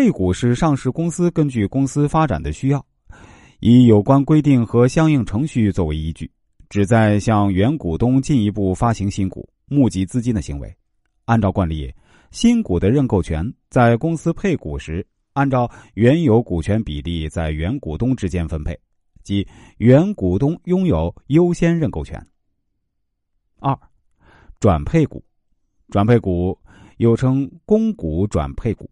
配股是上市公司根据公司发展的需要，以有关规定和相应程序作为依据，旨在向原股东进一步发行新股、募集资金的行为。按照惯例，新股的认购权在公司配股时，按照原有股权比例在原股东之间分配，即原股东拥有优先认购权。二，转配股，转配股又称公股转配股。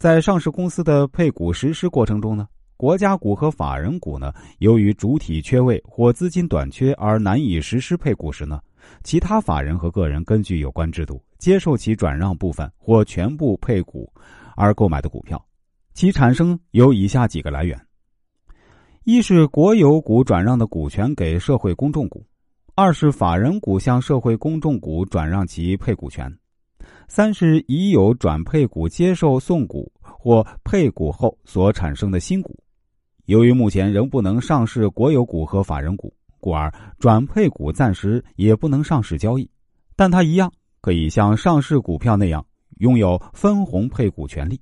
在上市公司的配股实施过程中呢，国家股和法人股呢，由于主体缺位或资金短缺而难以实施配股时呢，其他法人和个人根据有关制度接受其转让部分或全部配股而购买的股票，其产生有以下几个来源：一是国有股转让的股权给社会公众股；二是法人股向社会公众股转让其配股权。三是已有转配股接受送股或配股后所产生的新股，由于目前仍不能上市国有股和法人股，故而转配股暂时也不能上市交易，但它一样可以像上市股票那样拥有分红配股权利。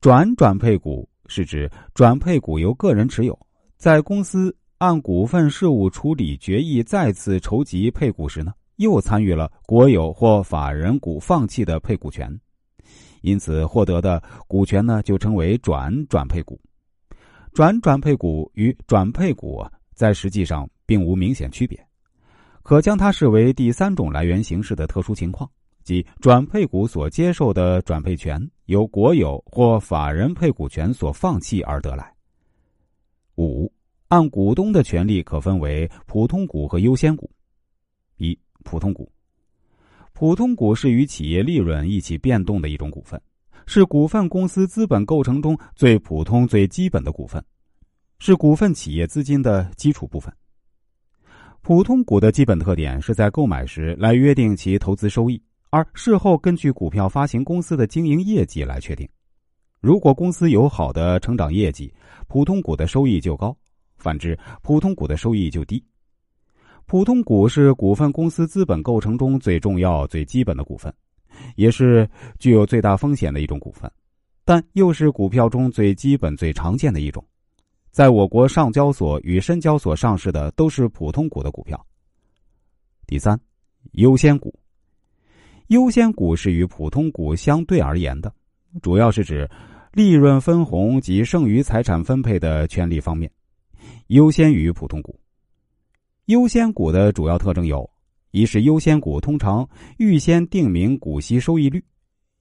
转转配股是指转配股由个人持有，在公司按股份事务处理决议再次筹集配股时呢。又参与了国有或法人股放弃的配股权，因此获得的股权呢就称为转转配股。转转配股与转配股在实际上并无明显区别，可将它视为第三种来源形式的特殊情况，即转配股所接受的转配权由国有或法人配股权所放弃而得来。五，按股东的权利可分为普通股和优先股。一普通股，普通股是与企业利润一起变动的一种股份，是股份公司资本构成中最普通、最基本的股份，是股份企业资金的基础部分。普通股的基本特点是在购买时来约定其投资收益，而事后根据股票发行公司的经营业绩来确定。如果公司有好的成长业绩，普通股的收益就高；反之，普通股的收益就低。普通股是股份公司资本构成中最重要、最基本的股份，也是具有最大风险的一种股份，但又是股票中最基本、最常见的一种。在我国上交所与深交所上市的都是普通股的股票。第三，优先股，优先股是与普通股相对而言的，主要是指利润分红及剩余财产分配的权利方面，优先于普通股。优先股的主要特征有：一是优先股通常预先定明股息收益率，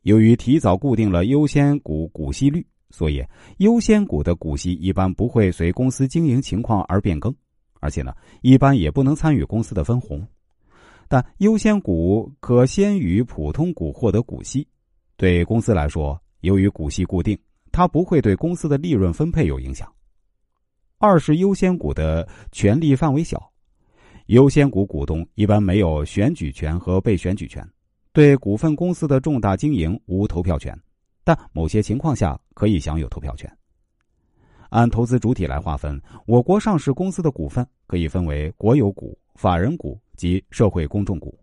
由于提早固定了优先股股息率，所以优先股的股息一般不会随公司经营情况而变更，而且呢，一般也不能参与公司的分红。但优先股可先于普通股获得股息，对公司来说，由于股息固定，它不会对公司的利润分配有影响。二是优先股的权利范围小。优先股股东一般没有选举权和被选举权，对股份公司的重大经营无投票权，但某些情况下可以享有投票权。按投资主体来划分，我国上市公司的股份可以分为国有股、法人股及社会公众股。